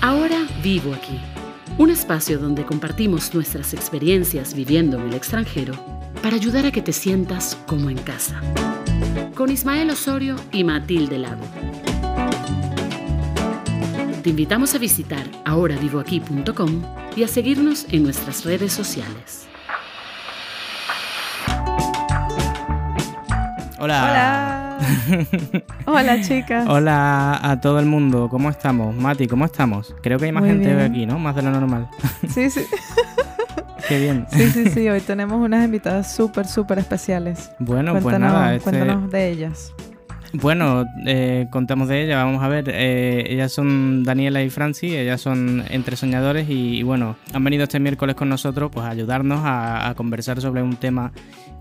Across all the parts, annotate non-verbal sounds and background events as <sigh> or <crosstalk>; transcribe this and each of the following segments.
Ahora vivo aquí. Un espacio donde compartimos nuestras experiencias viviendo en el extranjero para ayudar a que te sientas como en casa. Con Ismael Osorio y Matilde Lago. Te invitamos a visitar ahoravivoaquí.com y a seguirnos en nuestras redes sociales. Hola. Hola. <laughs> Hola, chicas. Hola a todo el mundo. ¿Cómo estamos? Mati, ¿cómo estamos? Creo que hay más Muy gente bien. aquí, ¿no? Más de lo normal. <laughs> Sí, sí. Qué bien. Sí, sí, sí. Hoy tenemos unas invitadas súper, súper especiales. Bueno, pues cuéntanos, nada. este- cuéntanos de ellas. Bueno, eh, contamos de ella, vamos a ver. eh, ellas son Daniela y Franci, ellas son entre soñadores y, y bueno, han venido este miércoles con nosotros pues a ayudarnos a, a conversar sobre un tema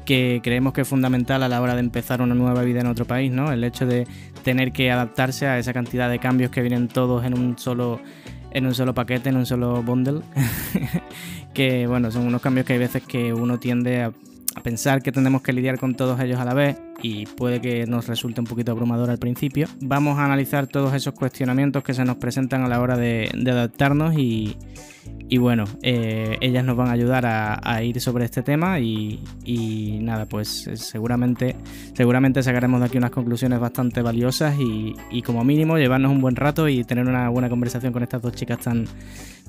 que creemos que es fundamental a la hora de empezar una nueva vida en otro país, ¿no? El hecho de tener que adaptarse a esa cantidad de cambios que vienen todos en un solo en un solo paquete, en un solo bundle, <laughs> que bueno, son unos cambios que hay veces que uno tiende a a pensar que tenemos que lidiar con todos ellos a la vez y puede que nos resulte un poquito abrumador al principio. Vamos a analizar todos esos cuestionamientos que se nos presentan a la hora de, de adaptarnos y, y bueno, eh, ellas nos van a ayudar a, ir sobre este tema y, nada, pues eh, seguramente, seguramente sacaremos de aquí unas conclusiones bastante valiosas y, y como mínimo llevarnos un buen rato y tener una buena conversación con estas dos chicas tan,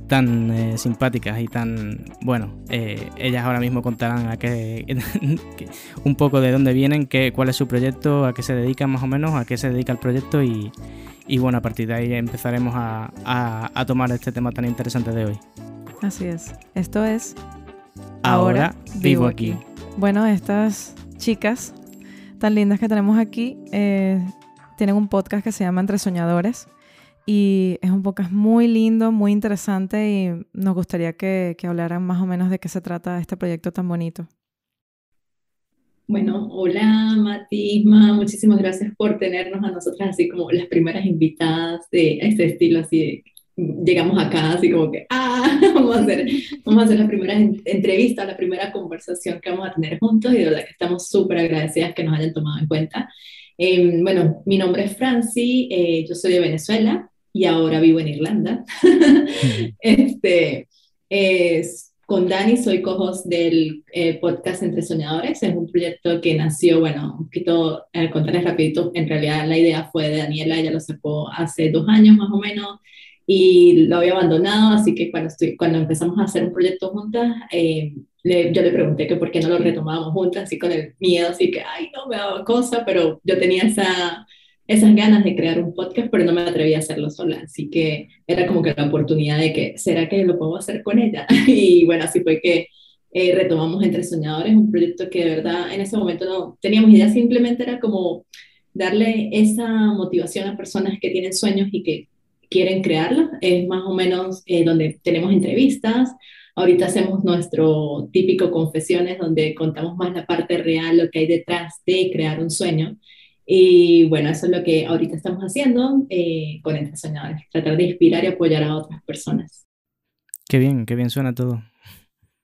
tan eh, simpáticas y tan bueno eh, ellas ahora mismo contarán a qué <laughs> un poco de dónde vienen qué, cuál es su proyecto a qué se dedican más o menos a qué se dedica el proyecto y, y bueno a partir de ahí empezaremos a, a- a tomar este tema tan interesante de hoy Así es. Esto es ahora, vivo aquí. Bueno, estas chicas tan lindas que tenemos aquí eh, tienen un podcast que se llama Entre Soñadores y es un podcast muy lindo, muy interesante y nos gustaría que, que hablaran más o menos de qué se trata este proyecto tan bonito. Bueno, hola Mati, Isma, muchísimas gracias por tenernos a nosotras así como las primeras invitadas de este estilo, así de, llegamos acá así como que, ah, <laughs> vamos a hacer, vamos a hacer la primera en- entrevista, la primera conversación que vamos a tener juntos y de verdad que estamos súper agradecidas que nos hayan tomado en cuenta. Eh, bueno, mi nombre es Franci, eh, yo soy de Venezuela y ahora vivo en Irlanda. <laughs> Este, es, con Dani soy co-host del eh, podcast Entre Soñadores. Es un proyecto que nació, bueno, un poquito, eh, contarles rapidito, en realidad la idea fue de Daniela, ella lo sacó hace dos años más o menos y lo había abandonado, así que cuando, estoy, cuando empezamos a hacer un proyecto juntas, eh, yo le pregunté que por qué no lo retomábamos juntas, así con el miedo, así que, ay, no, me daba cosa, pero yo tenía esa, esas ganas de crear un podcast, pero no me atrevía a hacerlo sola, así que era como que la oportunidad de que, ¿será que lo puedo hacer con ella? <laughs> Y bueno, así fue que eh, retomamos Entre Soñadores, un proyecto que de verdad en ese momento no teníamos idea, simplemente era como darle esa motivación a personas que tienen sueños y que quieren crearlos. Es más o menos eh, donde tenemos entrevistas. Ahorita hacemos nuestro típico confesiones donde contamos más la parte real, lo que hay detrás de crear un sueño. Y bueno, eso es lo que ahorita estamos haciendo eh, con Entre Soñadores, tratar de inspirar y apoyar a otras personas. qué bien qué bien suena todo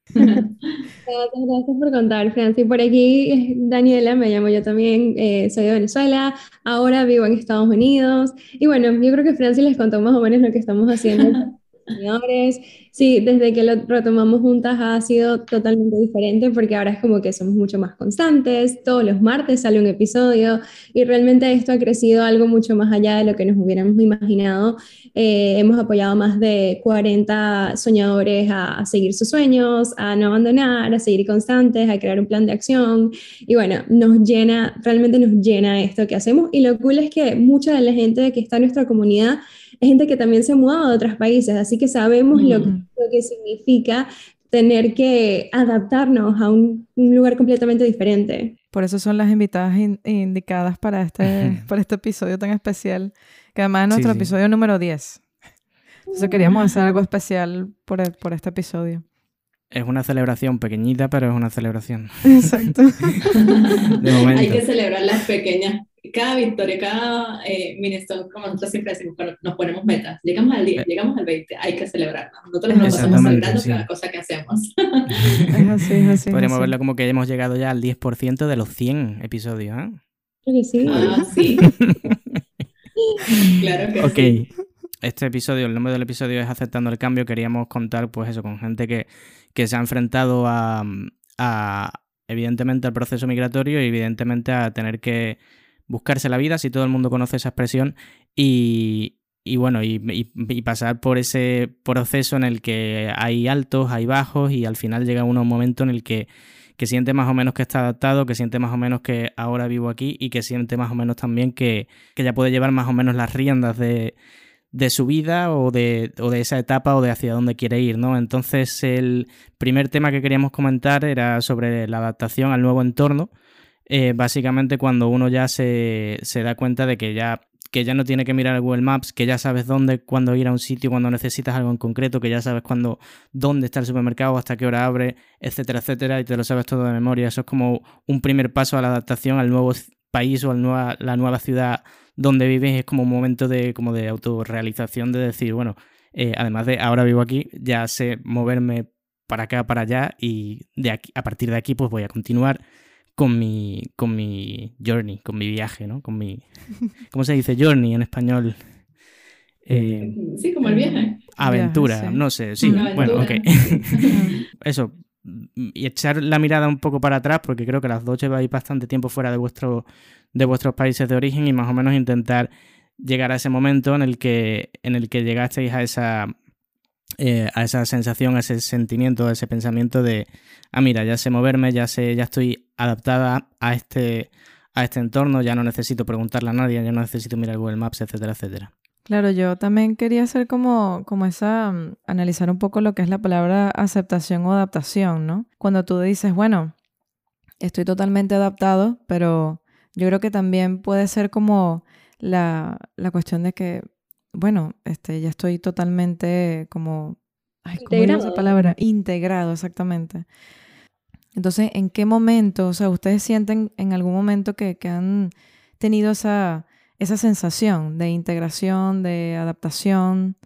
<laughs> Gracias, gracias por contar, Franci. Por aquí, eh, Daniela, me llamo yo también, eh, soy de Venezuela, ahora vivo en Estados Unidos. Y bueno, yo creo que Franci les contó más o menos lo que estamos haciendo. <laughs> Señores, sí, desde que lo retomamos juntas ha sido totalmente diferente porque ahora es como que somos mucho más constantes, todos los martes sale un episodio y realmente esto ha crecido algo mucho más allá de lo que nos hubiéramos imaginado. Eh, hemos apoyado más de 40 soñadores a, a seguir sus sueños, a no abandonar, a seguir constantes, a crear un plan de acción. Y bueno, nos llena, realmente nos llena esto que hacemos. Y lo cool es que mucha de la gente que está en nuestra comunidad es gente que también se ha mudado de otros países, así que sabemos lo, que, Mm. lo que significa tener que adaptarnos a un, un lugar completamente diferente. Por eso son las invitadas in- indicadas para este, para este episodio tan especial, que además es Sí, nuestro sí. episodio número 10. Entonces queríamos hacer algo especial por, e- por este episodio. es una celebración pequeñita pero es una celebración Exacto. <laughs> de momento Hay que celebrar las pequeñas cada victoria, cada eh, como nosotros siempre decimos, nos ponemos metas. Llegamos al 10, llegamos al 20, hay que celebrarlo. Nosotros nos estamos celebrando cada cosa que hacemos. <laughs> es así, es así. Podríamos verlo como que hemos llegado ya al 10% de los 100 episodios, ¿eh? Sí. Ah, sí. <laughs> claro que okay. Este episodio, el nombre del episodio es Aceptando el Cambio. Queríamos contar, pues eso, con gente que, que se ha enfrentado a, a, evidentemente, al proceso migratorio y evidentemente a tener que buscarse la vida, si todo el mundo conoce esa expresión, y, bueno, y, pasar por ese proceso en el que hay altos, hay bajos, y al final llega uno un momento en el que, que siente más o menos que está adaptado, que siente más o menos que ahora vivo aquí y que siente más o menos también que, que ya puede llevar más o menos las riendas de, de su vida o de, o de, esa etapa o de hacia dónde quiere ir, ¿no? Entonces el primer tema que queríamos comentar era sobre la adaptación al nuevo entorno. Eh, básicamente cuando uno ya se, se, da cuenta de que ya, que ya no tiene que mirar Google Maps, que ya sabes dónde, cuándo ir a un sitio, cuando necesitas algo en concreto, que ya sabes cuándo, dónde está el supermercado, hasta qué hora abre, etcétera, etcétera, y te lo sabes todo de memoria. Eso es como un primer paso a la adaptación al nuevo país o a nueva, la nueva ciudad donde vives es como un momento de, como de autorrealización, de decir, bueno, eh, además de ahora vivo aquí, ya sé moverme para acá, para allá y de aquí, a partir de aquí pues voy a continuar con mi, con mi journey, con mi viaje, ¿no? Con mi, ¿cómo se dice journey en español? Eh, sí, como el viaje. Aventura, no sé, sí, bueno, ok. <laughs> Eso, y echar la mirada un poco para atrás, porque creo que las dos lleváis bastante tiempo fuera de, vuestro, de vuestros países de origen y más o menos intentar llegar a ese momento en el que, en el que llegasteis a esa, eh, a esa sensación, a ese sentimiento, a ese pensamiento de, ah, mira, ya sé moverme, ya sé, ya estoy adaptada a este, a este entorno, ya no necesito preguntarle a nadie, ya no necesito mirar Google Maps, etcétera, etcétera. Claro, yo también quería hacer como, como esa, mm, analizar un poco lo que es la palabra aceptación o adaptación, ¿no? Cuando tú dices, bueno, estoy totalmente adaptado, pero yo creo que también puede ser como la, la cuestión de que, bueno, este, ya estoy totalmente como, ay, ¿cómo esa palabra? Integrado, exactamente. Entonces, ¿en qué momento, o sea, ustedes sienten en algún momento que, que han tenido esa esa sensación de integración, de adaptación,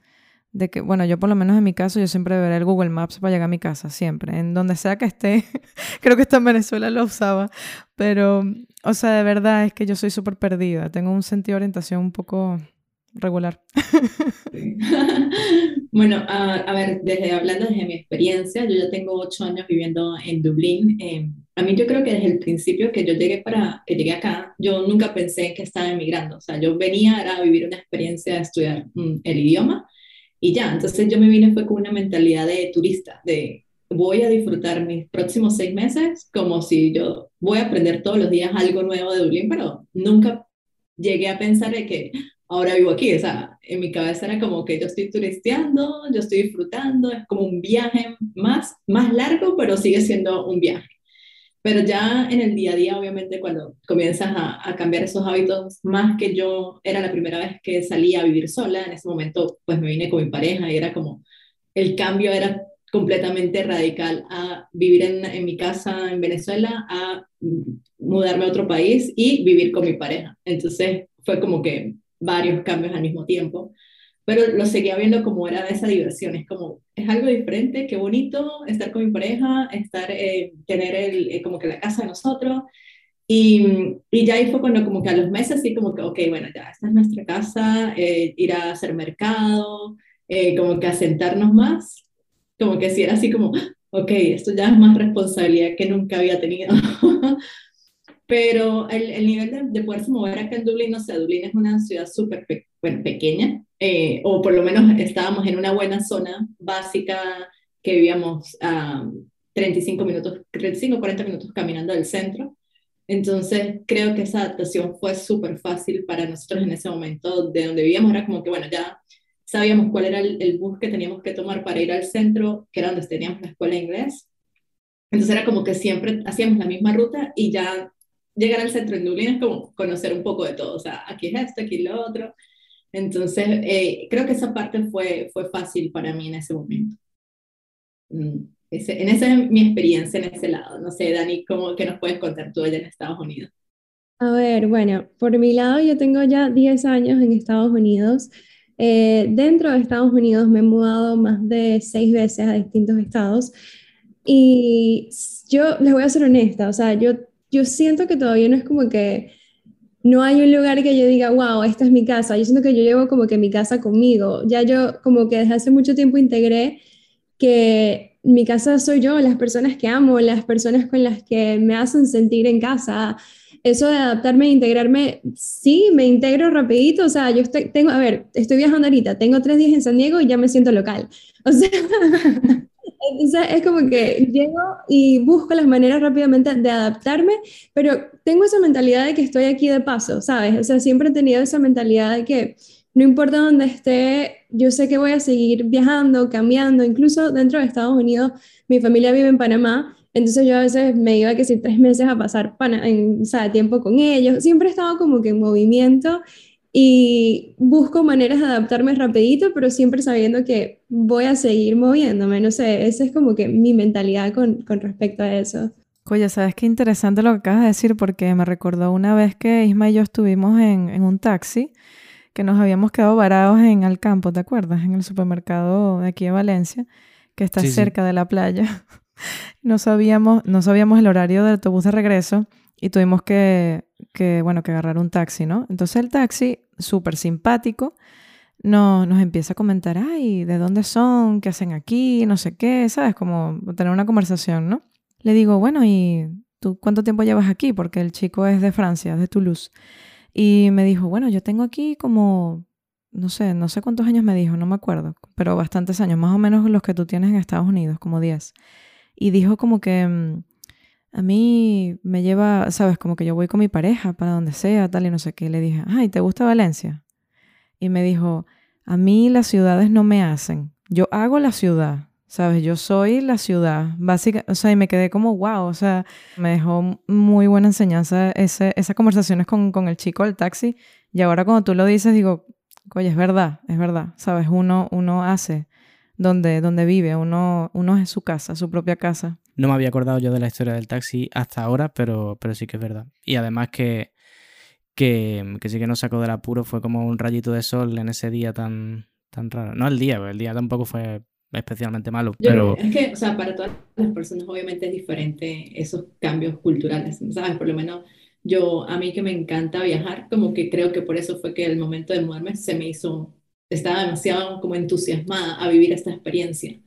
de que, bueno, yo por lo menos en mi caso, yo siempre veré el Google Maps para llegar a mi casa, siempre, en donde sea que esté. <laughs> Creo que está en Venezuela lo usaba, pero, o sea, de verdad es que yo soy súper perdida, tengo un sentido de orientación un poco regular. <laughs> bueno, a, ver, desde hablando desde mi experiencia, yo ya tengo ocho años viviendo en Dublín. Eh, a mí yo creo que desde el principio que yo llegué para que llegué acá, yo nunca pensé que estaba emigrando. O sea, yo venía a vivir una experiencia de estudiar mm, el idioma y ya. Entonces yo me vine fue con una mentalidad de turista, de voy a disfrutar mis próximos seis meses como si yo voy a aprender todos los días algo nuevo de Dublín, pero nunca llegué a pensar de que ahora vivo aquí. O sea, en mi cabeza era como que yo estoy turisteando, yo estoy disfrutando, es como un viaje más, más largo, pero sigue siendo un viaje. Pero ya en el día a día, obviamente, cuando comienzas a, a, cambiar esos hábitos, más que yo era la primera vez que salía a vivir sola, en ese momento pues me vine con mi pareja y era como, el cambio era completamente radical a vivir en, en mi casa en Venezuela, a mudarme a otro país y vivir con mi pareja. Entonces fue como que varios cambios al mismo tiempo, pero lo seguía viendo como era de esa diversión, es como, es algo diferente, qué bonito estar con mi pareja, estar, eh, tener el, eh, como que la casa de nosotros, y, y, ya ahí fue cuando como que a los meses sí como que, ok, bueno, ya esta es nuestra casa, eh, ir a hacer mercado, como que asentarnos más, como que sí era así como, ok, esto ya es más responsabilidad que nunca había tenido. <laughs> Pero el, el nivel de, de, poderse mover acá en Dublín, no sé, Dublín es una ciudad súper bueno, pequeña, eh, o por lo menos estábamos en una buena zona básica que vivíamos a 35 minutos, 35 40 minutos caminando del centro. Entonces creo que esa adaptación fue súper fácil para nosotros en ese momento, de donde vivíamos era como que, bueno, ya sabíamos cuál era el, el bus que teníamos que tomar para ir al centro, que era donde teníamos la escuela de inglés. Entonces era como que siempre hacíamos la misma ruta y ya llegar al centro en Dublín es como conocer un poco de todo, o sea, aquí es esto, aquí lo otro. Entonces, eh, creo que esa parte fue, fue fácil para mí en ese momento. Mm, ese, en esa es mi experiencia en ese lado. No sé, Dani, ¿cómo, ¿qué nos puedes contar tú allá en Estados Unidos? A ver, bueno, por mi lado yo tengo ya 10 años en Estados Unidos. Eh, dentro de Estados Unidos me he mudado más de seis veces a distintos estados y yo les voy a ser honesta, o sea, yo, yo siento que todavía no es como que no hay un lugar que yo diga, wow, esta es mi casa. Yo siento que yo llevo como que mi casa conmigo. Ya yo como que desde hace mucho tiempo integré que mi casa soy yo, las personas que amo, las personas con las que me hacen sentir en casa. Eso de adaptarme e integrarme, sí, me integro rapidito. O sea, yo estoy, tengo, a ver, estoy viajando ahorita, tengo tres días en San Diego y ya me siento local. O sea, <laughs> Entonces es como que llego y busco las maneras rápidamente de adaptarme, pero tengo esa mentalidad de que estoy aquí de paso, ¿sabes? O sea, siempre he tenido esa mentalidad de que no importa dónde esté, yo sé que voy a seguir viajando, cambiando, incluso dentro de Estados Unidos, mi familia vive en Panamá, entonces yo a veces me iba que si tres meses a pasar en, o sea, tiempo con ellos, siempre he estado como que en movimiento y busco maneras de adaptarme rapidito, pero siempre sabiendo que voy a seguir moviéndome, no sé, esa es como que mi mentalidad con, con respecto a eso. Oye, ¿sabes qué interesante lo que acabas de decir? Porque me recordó una vez que Isma y yo estuvimos en, en un taxi, que nos habíamos quedado varados en el campo, ¿te acuerdas? En el supermercado de aquí de Valencia, que está cerca de la playa. <laughs> no, sabíamos, no sabíamos el horario del autobús de regreso y tuvimos que, que, bueno, que agarrar un taxi, ¿no? Entonces el taxi súper simpático, no, nos empieza a comentar, ay, ¿de dónde son? ¿Qué hacen aquí? No sé qué, ¿sabes? Como tener una conversación, ¿no? Le digo, bueno, ¿y tú cuánto tiempo llevas aquí? Porque el chico es de Francia, de Toulouse. Y me dijo, bueno, yo tengo aquí como, no sé, no sé cuántos años me dijo, no me acuerdo, pero bastantes años, más o menos los que tú tienes en Estados Unidos, como 10. Y dijo como que mm, a mí me lleva, sabes, como que yo voy con mi pareja para donde sea, tal y no sé qué. Le dije, ay, ¿te gusta Valencia? Y me dijo, a mí las ciudades no me hacen. Yo hago la ciudad, ¿sabes? Yo soy la ciudad. Básicamente, o sea, y me quedé como, wow, o sea, me dejó muy buena enseñanza esas conversaciones con, con el chico del taxi. Y ahora cuando tú lo dices, digo, oye, es verdad, es verdad, ¿sabes? Uno, uno hace donde, donde vive, uno, uno es su casa, su propia casa. No me había acordado yo de la historia del taxi hasta ahora, pero, pero sí que es verdad. Y además que, que, sí que nos sacó del apuro, fue como un rayito de sol en ese día tan, tan raro. No el día, el día tampoco fue especialmente malo. pero... Es que, o sea, para todas las personas obviamente es diferente esos cambios culturales, ¿sabes? Por lo menos yo, a mí que me encanta viajar, como que creo que por eso fue que el momento de mudarme se me hizo, estaba demasiado como entusiasmada a vivir esta experiencia.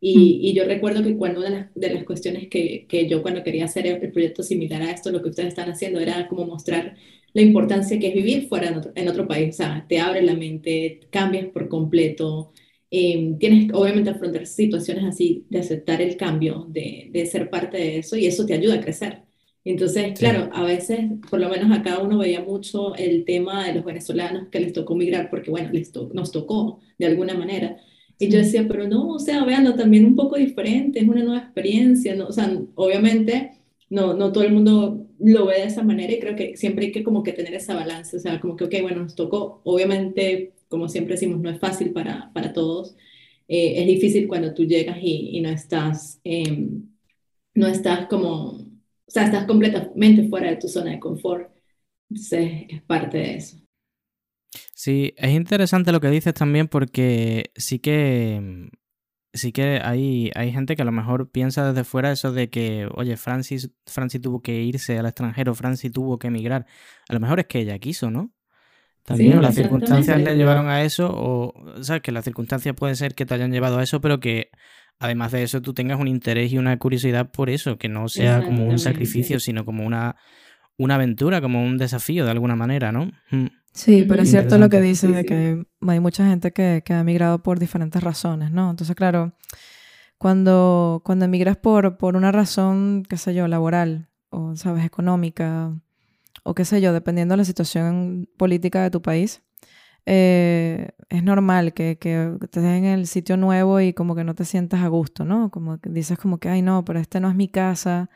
Y, yo recuerdo que cuando una de las, de las cuestiones que, que, yo cuando quería hacer el proyecto similar a esto, lo que ustedes están haciendo era como mostrar la importancia que es vivir fuera en otro, en otro país. O sea, te abre la mente, cambias por completo. Em, tienes obviamente afrontar situaciones así, de aceptar el cambio, de, de, ser parte de eso y eso te ayuda a crecer. Entonces, claro, a veces, por lo menos acá uno veía mucho el tema de los venezolanos que les tocó migrar porque, bueno, les nos tocó de alguna manera y yo decía, pero no, o sea, veanlo también un poco diferente, es una nueva experiencia, ¿no? O sea, obviamente no, no todo el mundo lo ve de esa manera y creo que siempre hay que como que tener esa balance, o sea, como que, ok, bueno, nos tocó, obviamente, como siempre decimos, no es fácil para, para todos, eh, es difícil cuando tú llegas y, y no estás, em, no estás como, o sea, estás completamente fuera de tu zona de confort, entonces es parte de eso. Sí, es interesante lo que dices también porque sí que sí que hay, hay gente que a lo mejor piensa desde fuera eso de que, oye, Francis, Francis tuvo que irse al extranjero, Francis tuvo que emigrar. A lo mejor es que ella quiso, ¿no? También las circunstancias le llevaron a eso, o sabes que las circunstancias pueden ser que te hayan llevado a eso, pero que además de eso tú tengas un interés y una curiosidad por eso, que no sea como un sacrificio, sino como una, una aventura, como un desafío de alguna manera, ¿no? Mm. Sí, pero es cierto lo que dices de que hay mucha gente que, que, ha emigrado por diferentes razones, ¿no? Entonces, claro, cuando, cuando emigras por, por una razón, qué sé yo, laboral o, sabes, económica o qué sé yo, dependiendo de la situación política de tu país, eh, es normal que, que estés en el sitio nuevo y como que no te sientas a gusto, ¿no? Como que dices como que, ay, no, pero este no es mi casa,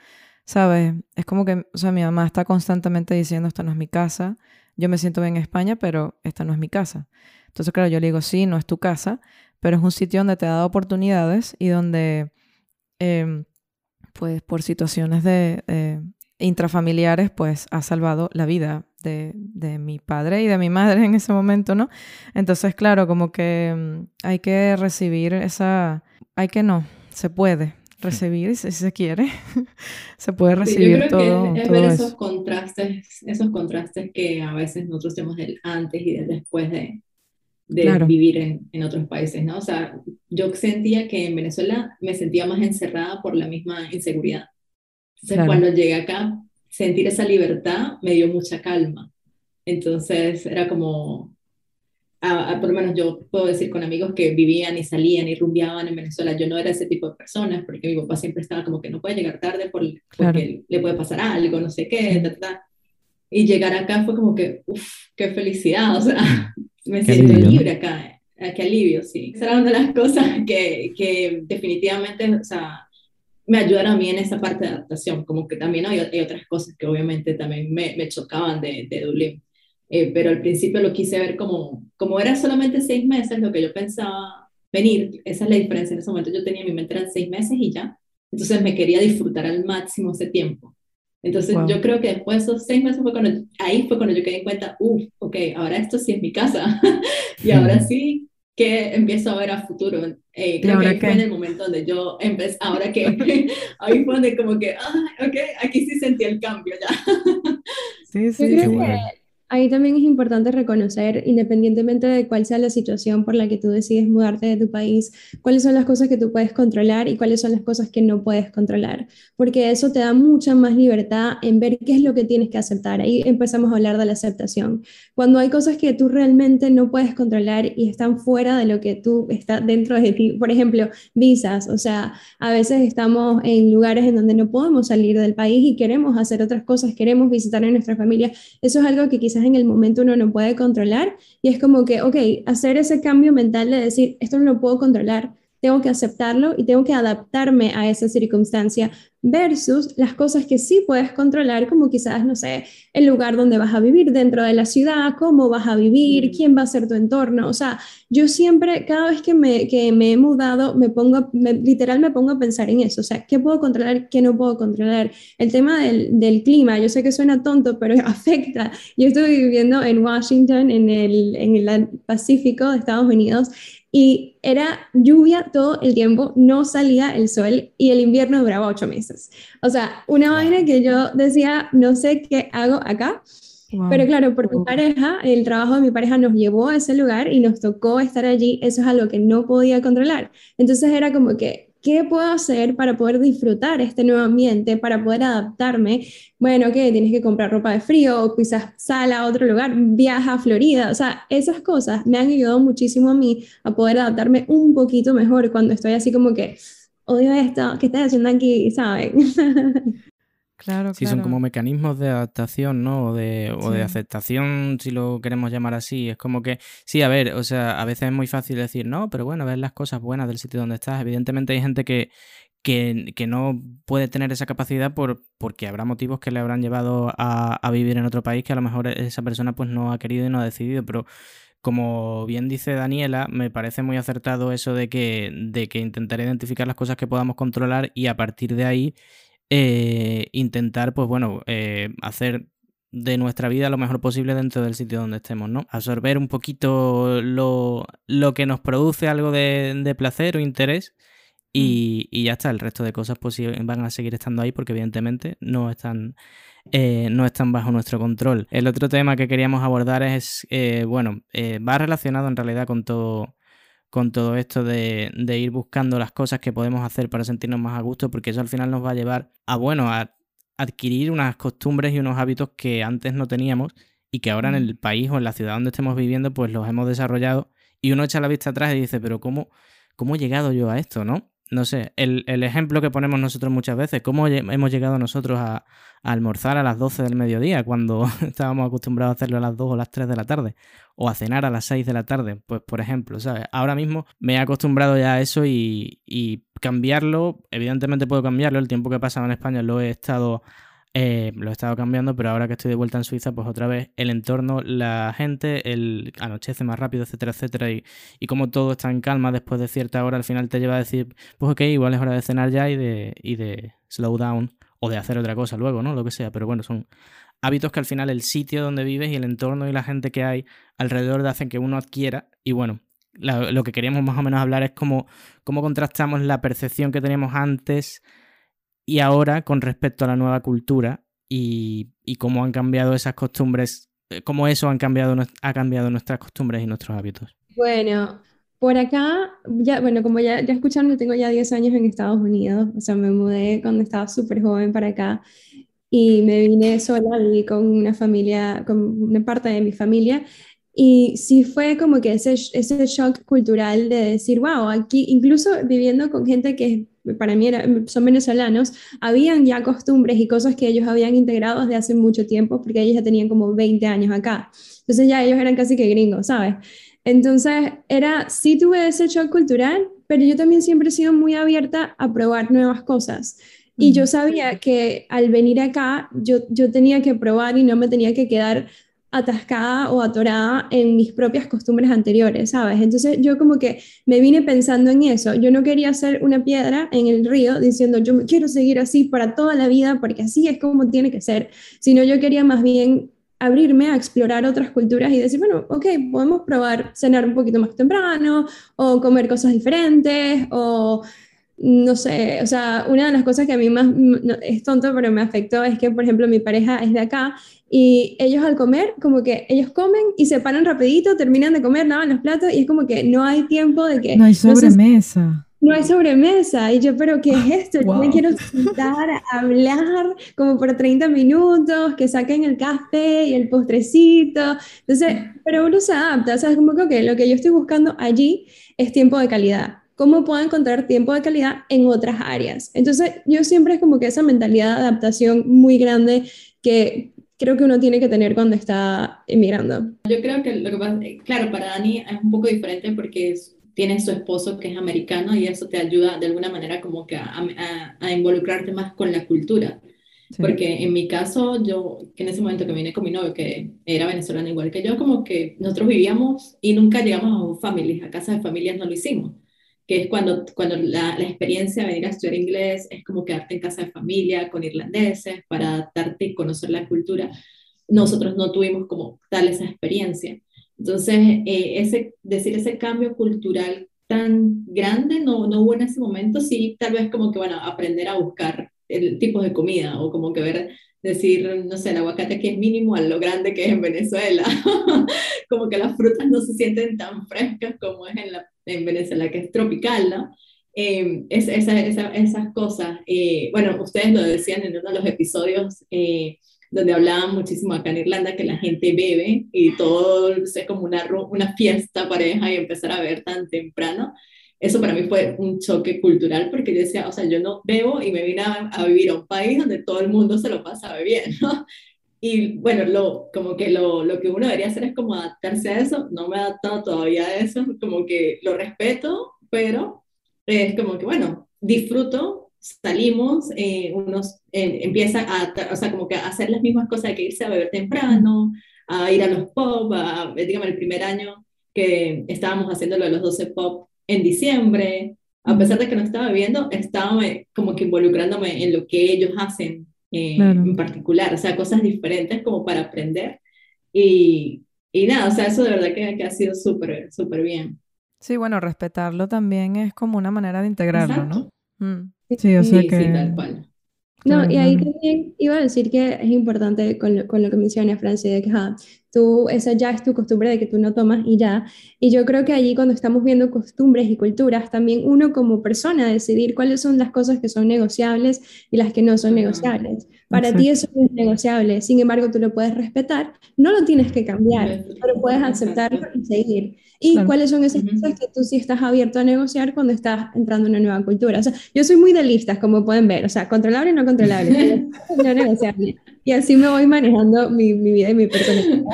¿sabes? Es como que, o sea, mi mamá está constantemente diciendo, esta no es mi casa yo me siento bien en España, pero esta no es mi casa. Entonces, claro, yo le digo, sí, no es tu casa, pero es un sitio donde te ha dado oportunidades y donde, em, pues, por situaciones de, intrafamiliares, pues ha salvado la vida de, de, mi padre y de mi madre <laughs> en ese momento, ¿no? Entonces, claro, como que mm, hay que recibir esa... Hay que no, se puede recibir si se quiere, <laughs> se puede recibir todo. es, ver esos contrastes, esos contrastes que a veces nosotros tenemos del antes y del después de, de vivir en, en, otros países, ¿no? O sea, yo sentía que en Venezuela me sentía más encerrada por la misma inseguridad. Entonces, cuando llegué acá, sentir esa libertad me dio mucha calma. Entonces, era como, por lo menos yo puedo decir con amigos que vivían y salían y rumbeaban en Venezuela, yo no era ese tipo de personas, porque mi papá siempre estaba como que no puede llegar tarde porque le puede pasar algo, no sé qué, y llegar acá fue como que, uff, qué felicidad, o sea, <laughs> me siento libre acá, eh, qué alivio, sí. Esa era una de las cosas que, que definitivamente, o sea, me ayudaron a mí en esa parte de adaptación, como que también hay, hay otras cosas que obviamente también me, me chocaban de, de Dublín eh, pero al principio lo quise ver como, como era solamente seis meses lo que yo pensaba venir, esa es la diferencia, en ese momento yo tenía en mi mente eran seis meses y ya, entonces me quería disfrutar al máximo ese tiempo. Entonces yo creo que después de esos seis meses fue cuando, ahí fue cuando yo quedé en cuenta, uff, ok, ahora esto sí es mi casa <laughs> y ahora sí que empiezo a ver a futuro. Eh, creo que ahí fue en el momento donde yo empecé, ahora que, <laughs> ahí fue donde como que, ah, ok, aquí sí sentí el cambio ya. sí, sí, sí ahí también es importante reconocer, independientemente de cuál sea la situación por la que tú decides mudarte de tu país, cuáles son las cosas que tú puedes controlar y cuáles son las cosas que no puedes controlar, porque eso te da mucha más libertad en ver qué es lo que tienes que aceptar. Ahí empezamos a hablar de la aceptación. Cuando hay cosas que tú realmente no puedes controlar y están fuera de lo que tú está dentro de ti, por ejemplo, visas, o sea, a veces estamos en lugares en donde no podemos salir del país y queremos hacer otras cosas, queremos visitar a nuestra familia. Eso es algo que quizás en el momento uno no puede controlar y es como que, ok, hacer ese cambio mental de decir, esto no lo puedo controlar, tengo que aceptarlo y tengo que adaptarme a esa circunstancia versus las cosas que sí puedes controlar, como quizás, no sé, el lugar donde vas a vivir dentro de la ciudad, cómo vas a vivir, quién va a ser tu entorno. O sea, yo siempre, cada vez que me, que me he mudado, me pongo, literal me pongo a pensar en eso. O sea, ¿qué puedo controlar, qué no puedo controlar? El tema del, del clima, yo sé que suena tonto, pero <laughs> afecta. Yo estoy viviendo en Washington, en el, en el Pacífico de Estados Unidos, y era lluvia todo el tiempo, no salía el sol y el invierno duraba ocho meses. O sea, una vaina que yo decía, no sé qué hago acá, pero claro, por mi pareja, el trabajo de mi pareja nos llevó a ese lugar y nos tocó estar allí, eso es algo que no podía controlar. Entonces era como que ¿Qué puedo hacer para poder disfrutar este nuevo ambiente, para poder adaptarme? Bueno, que tienes que comprar ropa de frío o quizás sal a otro lugar, viaja a Florida. O sea, esas cosas me han ayudado muchísimo a mí a poder adaptarme un poquito mejor cuando estoy así como que, odio esto, ¿qué estás haciendo aquí? ¿Saben? <laughs> Claro, sí, son como mecanismos de adaptación, ¿no? O de, o de aceptación, si lo queremos llamar así. Es como que, sí, a ver, o sea, a veces es muy fácil decir, no, pero bueno, ver las cosas buenas del sitio donde estás. Evidentemente hay gente que, que, que no puede tener esa capacidad por, porque habrá motivos que le habrán llevado a, a vivir en otro país que a lo mejor esa persona pues no ha querido y no ha decidido, pero como bien dice Daniela, me parece muy acertado eso de que, de que intentar identificar las cosas que podamos controlar y a partir de ahí eh, intentar, pues bueno, eh, hacer de nuestra vida lo mejor posible dentro del sitio donde estemos, ¿no? Absorber un poquito lo, lo que nos produce algo de, placer o interés mm. y, ya está, el resto de cosas pues van a seguir estando ahí porque evidentemente no están, eh, no están bajo nuestro control. El otro tema que queríamos abordar es, bueno, va relacionado en realidad con todo con todo esto de, ir buscando las cosas que podemos hacer para sentirnos más a gusto, porque eso al final nos va a llevar a, bueno, a adquirir unas costumbres y unos hábitos que antes no teníamos y que ahora en el país o en la ciudad donde estemos viviendo, pues los hemos desarrollado y uno echa la vista atrás y dice, pero ¿cómo, cómo he llegado yo a esto, no? no sé, el, ejemplo que ponemos nosotros muchas veces, cómo hemos llegado nosotros a, almorzar a las 12 del mediodía cuando <laughs> estábamos acostumbrados a hacerlo a las 2 o las 3 de la tarde, o a cenar a las 6 de la tarde, pues por ejemplo, ¿sabes? Ahora mismo me he acostumbrado ya a eso y, cambiarlo, evidentemente puedo cambiarlo, el tiempo que he pasado en España lo he estado eh, lo he estado cambiando, pero ahora que estoy de vuelta en Suiza, pues otra vez el entorno, la gente, el anochece más rápido, etcétera, etcétera, y, y como todo está en calma después de cierta hora, al final te lleva a decir, pues ok, igual es hora de cenar ya y de, y de slow down o de hacer otra cosa luego, ¿no? Lo que sea, pero bueno, son hábitos que al final el sitio donde vives y el entorno y la gente que hay alrededor de hacen que uno adquiera y bueno, lo que queríamos más o menos hablar es cómo, cómo contrastamos la percepción que teníamos antes y ahora con respecto a la nueva cultura y, cómo han cambiado esas costumbres, eh, cómo eso han cambiado, ha cambiado nuestras costumbres y nuestros hábitos. Bueno, por acá, ya, bueno, como ya, ya escucharon, tengo ya 10 años en Estados Unidos, o sea, me mudé cuando estaba súper joven para acá y me vine sola, viví con una familia, con una parte de mi familia y sí fue como que ese, ese shock cultural de decir, wow, aquí incluso viviendo con gente que para mí era, son venezolanos, habían ya costumbres y cosas que ellos habían integrado desde hace mucho tiempo, porque ellos ya tenían como 20 años acá. Entonces ya ellos eran casi que gringos, ¿sabes? Entonces era, sí tuve ese shock cultural, pero yo también siempre he sido muy abierta a probar nuevas cosas. Y yo sabía que al venir acá, yo, yo tenía que probar y no me tenía que quedar atascada o atorada en mis propias costumbres anteriores, ¿sabes? Entonces yo como que me vine pensando en eso. Yo no quería ser una piedra en el río diciendo yo me quiero seguir así para toda la vida porque así es como tiene que ser, sino yo quería más bien abrirme a explorar otras culturas y decir, bueno, ok, podemos probar cenar un poquito más temprano o comer cosas diferentes o no sé, o sea, una de las cosas que a mí más es tonto, pero me afectó es que, por ejemplo, mi pareja es de acá y ellos al comer, como que ellos comen y se paran rapidito, terminan de comer, lavan los platos y es como que no hay tiempo de que... No hay sobremesa. No, hay sobremesa. Y yo, pero ¿qué es esto? Yo me quiero sentar a hablar como por 30 minutos, que saquen el café y el postrecito. Entonces, pero uno se adapta, o sea, es como que lo que yo estoy buscando allí es tiempo de calidad cómo puedo encontrar tiempo de calidad en otras áreas. Entonces, yo siempre es como que esa mentalidad de adaptación muy grande que creo que uno tiene que tener cuando está emigrando. Yo creo que lo que pasa, claro, para Dani es un poco diferente porque tiene su esposo que es americano y eso te ayuda de alguna manera como que a, a, involucrarte más con la cultura. Porque en mi caso, yo, que en ese momento que vine con mi novio, que era venezolano igual que yo, como que nosotros vivíamos y nunca llegamos a familias, a casas de familias no lo hicimos que es cuando, cuando la, experiencia de venir a estudiar inglés es como quedarte en casa de familia con irlandeses para adaptarte y conocer la cultura. Nosotros no tuvimos como tal esa experiencia. Entonces, eh, ese, decir ese cambio cultural tan grande no, no hubo en ese momento, sí, tal vez como que, bueno, aprender a buscar el tipo de comida o como que ver decir, no sé, el aguacate aquí es mínimo a lo grande que es en Venezuela. <laughs> como que las frutas no se sienten tan frescas como es en, la, en Venezuela, que es tropical, ¿no? Eh, es, esa, esa, esas cosas. Eh, bueno, ustedes lo decían en uno de los episodios eh, donde hablaban muchísimo acá en Irlanda que la gente bebe y todo es como una, una fiesta pareja y empezar a beber tan temprano eso para mí fue un choque cultural porque yo decía, o sea, yo no bebo y me vine a, vivir a un país donde todo el mundo se lo pasa bebiendo. Y bueno, lo, como que lo, lo, que uno debería hacer es como adaptarse a eso. No me he adaptado todavía a eso, como que lo respeto, pero es como que, bueno, disfruto, salimos, eh, unos eh, empieza a, o sea, como que a hacer las mismas cosas, que irse a beber temprano, a ir a los pop, a, dígame, el primer año que estábamos haciendo lo de los 12 pop en diciembre, a pesar de que no estaba viendo, estaba como que involucrándome en lo que ellos hacen eh, en particular, o sea, cosas diferentes como para aprender. Y, y nada, o sea, eso de verdad que, que ha sido súper, súper bien. Sí, bueno, respetarlo también es como una manera de integrarlo, ¿no? Mm. Sí, o sea que... Sí, tal cual. No, y ahí también iba a decir que es importante con lo, con lo que menciona Francia, de que tú, esa ya es tu costumbre de que tú no tomas y ya. Y yo creo que allí cuando estamos viendo costumbres y culturas, también uno como persona decidir cuáles son las cosas que son negociables y las que no son negociables. Para ti eso es negociable, sin embargo tú lo puedes respetar, no lo tienes que cambiar, pero puedes aceptarlo y seguir. ¿Y cuáles son esas cosas que tú sí estás abierto a negociar cuando estás entrando en una nueva cultura? O sea, yo soy muy de listas, como pueden ver, o sea, controlable y no controlable, <laughs> no negociable. Y así me voy manejando mi, vida y mi personalidad.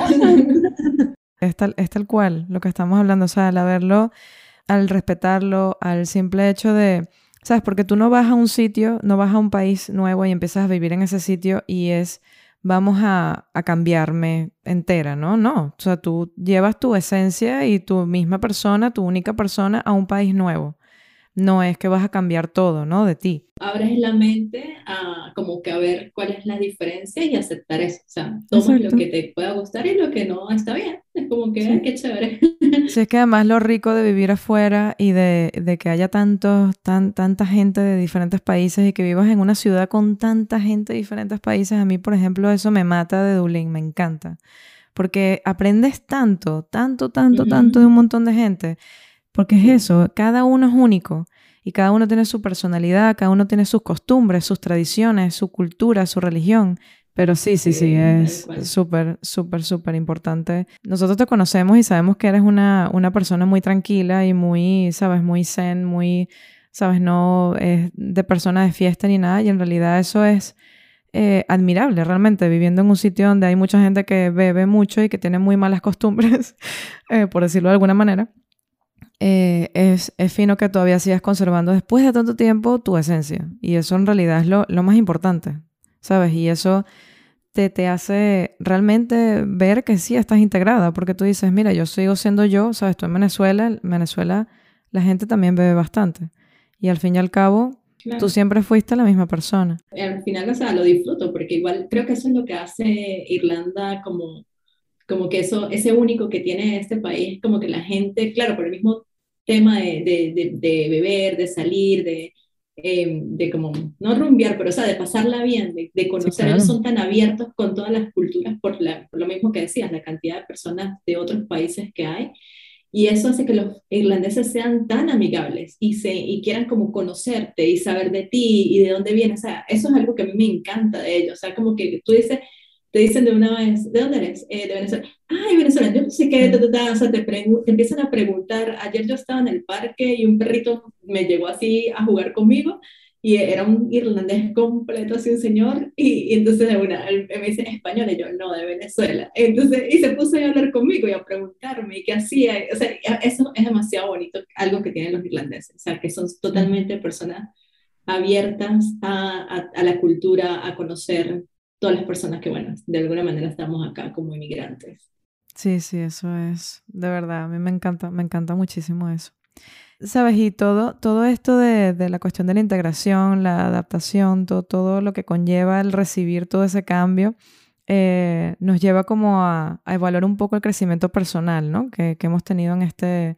Es tal, es tal cual lo que estamos hablando, o sea, al haberlo, al respetarlo, al simple hecho de ¿Sabes? Porque tú no vas a un sitio, no vas a un país nuevo y empiezas a vivir en ese sitio y es, vamos a, a cambiarme entera, ¿no? No, o sea, tú llevas tu esencia y tu misma persona, tu única persona a un país nuevo. No es que vas a cambiar todo, ¿no? De ti. Abres la mente a como que a ver cuál es la diferencia y aceptar eso. O sea, tomas lo que te pueda gustar y lo que no está bien. Es como que, qué chévere. <laughs> Sí, es que además lo rico de vivir afuera y de, de que haya tantos, tan, tanta gente de diferentes países y que vivas en una ciudad con tanta gente de diferentes países, a mí, por ejemplo, eso me mata de Dublín, me encanta. Porque aprendes tanto, tanto, tanto, tanto de un montón de gente porque es eso, cada uno es único y cada uno tiene su personalidad, cada uno tiene sus costumbres, sus tradiciones, su cultura, su religión. Pero sí, sí, sí, es súper, súper, súper importante. Nosotros te conocemos y sabemos que eres una, una persona muy tranquila y muy, sabes, muy zen, muy, sabes, no es de persona de fiesta ni nada. Y en realidad eso es eh, admirable realmente, viviendo en un sitio donde hay mucha gente que bebe mucho y que tiene muy malas costumbres, <laughs> eh, por decirlo de alguna manera. Eh, es, es, fino que todavía sigas conservando después de tanto tiempo tu esencia. Y eso en realidad es lo, lo más importante, ¿sabes? Y eso te, te, hace realmente ver que sí estás integrada, porque tú dices, mira, yo sigo siendo yo, ¿sabes? Tú en Venezuela, en Venezuela la gente también bebe bastante. Y al fin y al cabo, tú siempre fuiste la misma persona. Al final, o sea, lo disfruto, porque igual creo que eso es lo que hace Irlanda como como que eso, ese único que tiene este país, como que la gente, claro, por el mismo tema de, de, de, beber, de salir, de, eh, de como, no rumbear, pero o sea, de pasarla bien, de, conocer, ellos son tan abiertos con todas las culturas, por, la, por lo mismo que decías, la cantidad de personas de otros países que hay, y eso hace que los irlandeses sean tan amigables y, se, y quieran como conocerte y saber de ti y de dónde vienes, o sea, eso es algo que a mí me encanta de ellos, o sea, como que tú dices, te dicen de una vez, ¿de dónde eres? Eh, de Venezuela. Ay, Venezuela, yo no sé qué, o sea, te, te, empiezan a preguntar. Ayer yo estaba en el parque y un perrito me llegó así a jugar conmigo y era un irlandés completo, así un señor, y, entonces de una, él me dice español, y yo, no, de Venezuela. Entonces, y se puso a hablar conmigo y a preguntarme qué hacía. O sea, eso es demasiado bonito, algo que tienen los irlandeses, o sea, que son totalmente personas abiertas a, a, a la cultura, a conocer todas las personas que, bueno, de alguna manera estamos acá como inmigrantes. Sí, sí, eso es, de verdad, a mí me encanta, me encanta muchísimo eso. Sabes, y todo, todo esto de, de la cuestión de la integración, la adaptación, todo, todo lo que conlleva el recibir todo ese cambio, eh, nos lleva como a, a, evaluar un poco el crecimiento personal, ¿no? Que, que hemos tenido en, este,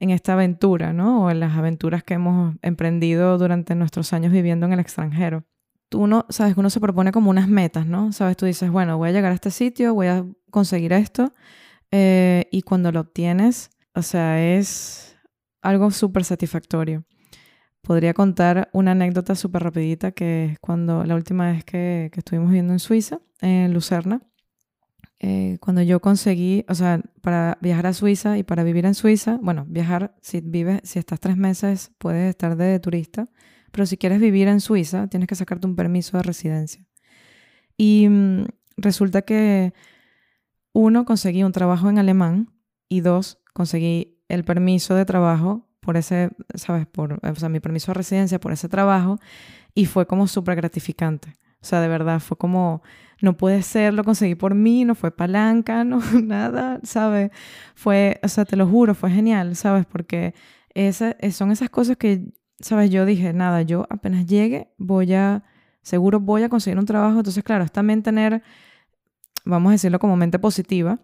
en esta aventura, ¿no? O en las aventuras que hemos emprendido durante nuestros años viviendo en el extranjero tú uno, sabes, uno se propone como unas metas, ¿no? Sabes, tú dices, bueno, voy a llegar a este sitio, voy a conseguir esto, eh, y cuando lo obtienes, o sea, es algo súper satisfactorio. Podría contar una anécdota súper rapidita que es cuando la última vez que, que estuvimos viviendo en Suiza, en Lucerna, eh, cuando yo conseguí, o sea, para viajar a Suiza y para vivir en Suiza, bueno, viajar, si vives, si estás tres meses, puedes estar de turista, pero si quieres vivir en Suiza, tienes que sacarte un permiso de residencia. Y mm, resulta que, uno, conseguí un trabajo en alemán y dos, conseguí el permiso de trabajo por ese, ¿sabes? Por, o sea, mi permiso de residencia por ese trabajo y fue como súper gratificante. O sea, de verdad, fue como, no puede ser, lo conseguí por mí, no fue palanca, <laughs> no, nada, ¿sabes? Fue, o sea, te lo juro, fue genial, ¿sabes? Porque esa, son esas cosas que sabes, yo dije, nada, yo apenas llegue, voy a, seguro voy a conseguir un trabajo. Entonces, claro, es también tener, vamos a decirlo como mente positiva,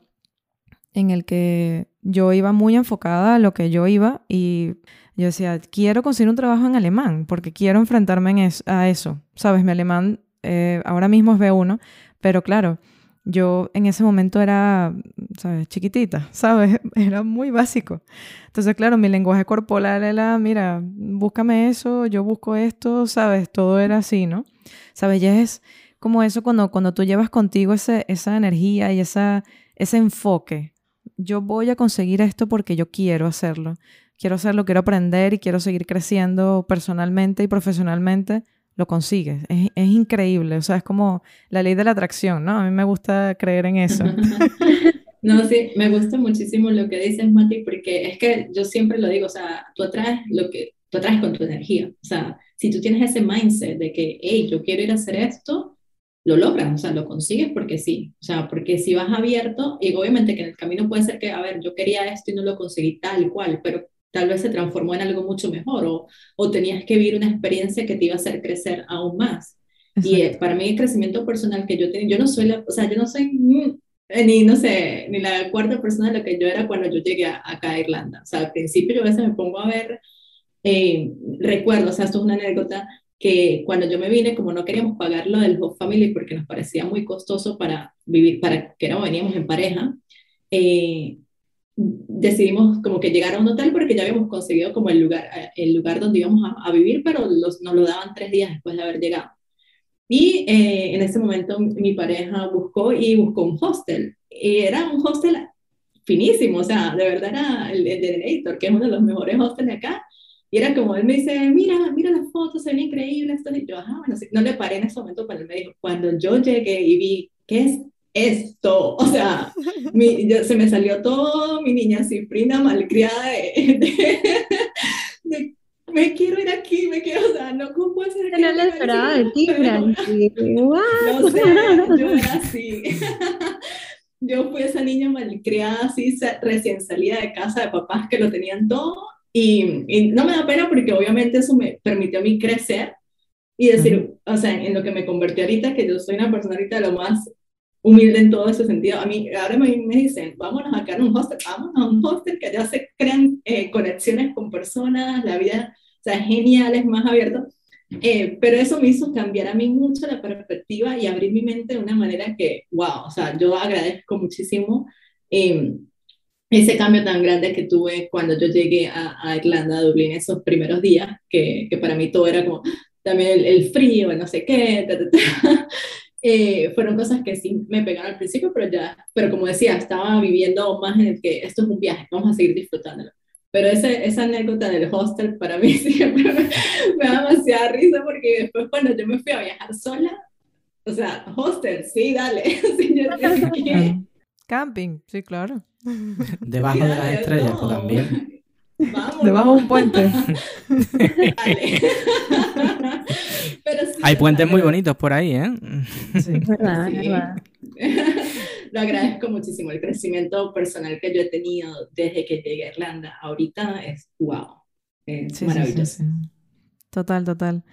en el que yo iba muy enfocada a lo que yo iba y yo decía, quiero conseguir un trabajo en alemán porque quiero enfrentarme a eso. Sabes, mi alemán eh, ahora mismo es B1, pero claro, yo en ese momento era, ¿sabes? Chiquitita, <laughs> ¿sabes? Era muy básico. Entonces, claro, mi lenguaje corporal era, mira, búscame eso, yo busco esto, ¿sabes? Todo era así, ¿no? ¿Sabes? Ya es como eso cuando, cuando tú llevas contigo ese, esa energía y esa, ese enfoque. Yo voy a conseguir esto porque yo quiero hacerlo. Quiero hacerlo, quiero aprender y quiero seguir creciendo personalmente y profesionalmente lo consigues. Es, es, increíble, o sea, es como la ley de la atracción, ¿no? A mí me gusta creer en eso. <laughs> no, sí, me gusta muchísimo lo que dices, Mati, porque es que yo siempre lo digo, o sea, tú atraes lo que tú atraes con tu energía. O sea, si tú tienes ese mindset de que, hey, yo quiero ir a hacer esto, lo logras, o sea, lo consigues porque sí. O sea, porque si vas abierto, y obviamente que en el camino puede ser que, a ver, yo quería esto y no lo conseguí tal cual, pero tal vez se transformó en algo mucho mejor o, o tenías que vivir una experiencia que te iba a hacer crecer aún más. Y eh, para mí el crecimiento personal que yo tengo, yo no soy la, o sea, yo no soy ni, no sé, ni la cuarta persona de lo que yo era cuando yo llegué acá a Irlanda. O sea, al principio yo a veces me pongo a ver, eh, recuerdo, o sea, esto es una anécdota, que cuando yo me vine, como no queríamos pagar lo del host family porque nos parecía muy costoso para vivir, para que no veníamos en pareja, eh, decidimos como que llegar a un hotel porque ya habíamos conseguido como el lugar, el lugar donde íbamos a, vivir, pero los, nos lo daban tres días después de haber llegado. Y eh, en ese momento mi pareja buscó y buscó un hostel. Y era un hostel finísimo, o sea, de verdad era el, el de que es uno de los mejores hostels de acá. Y era como, él me dice, mira, mira las fotos, se ven increíbles. Y yo, ajá, bueno, no le paré en ese momento, pero él me dijo, cuando yo llegué y vi, ¿qué es esto? O sea, mi, se me salió todo mi niña cifrina malcriada de, de, me quiero ir aquí, me quiero, o sea, no, ¿cómo puede ser? No le esperaba de ti, Francis. <laughs> No sé, yo era así. <laughs> Yo fui esa niña malcriada, así, recién salida de casa de papás que lo tenían todo y, no me da pena porque obviamente eso me permitió a mí crecer y decir, o sea, en lo que me convertí ahorita, que yo soy una persona ahorita de lo más humilde en todo ese sentido. A mí ahora me, me dicen, vámonos a quedar un hostel, vámonos a un hostel que ya se crean eh, conexiones con personas, la vida, o sea, genial, es más abierto. Eh, pero eso me hizo cambiar a mí mucho la perspectiva y abrir mi mente de una manera que, wow, o sea, yo agradezco muchísimo. Eh, ese cambio tan grande que tuve cuando yo llegué a, Irlanda, a Dublín, esos primeros días, que, que, para mí todo era como también el, frío, no sé qué, eh, fueron cosas que sí me pegaron al principio, pero ya, pero como decía, estaba viviendo más en el que esto es un viaje, vamos a seguir disfrutándolo. Pero ese, esa anécdota del hostel para mí <laughs> siempre me, me da demasiada risa porque después cuando yo me fui a viajar sola, o sea, hostel, sí, dale. <laughs> sí, yo, Camping, sí, claro. Debajo de las estrellas, pues también. Debajo de un puente. <laughs> Hay puentes muy bonitos por ahí, ¿eh? Sí, verdad, verdad. <laughs> Lo agradezco muchísimo. El crecimiento personal que yo he tenido desde que llegué a Irlanda ahorita es wow. Es maravilloso. total, total.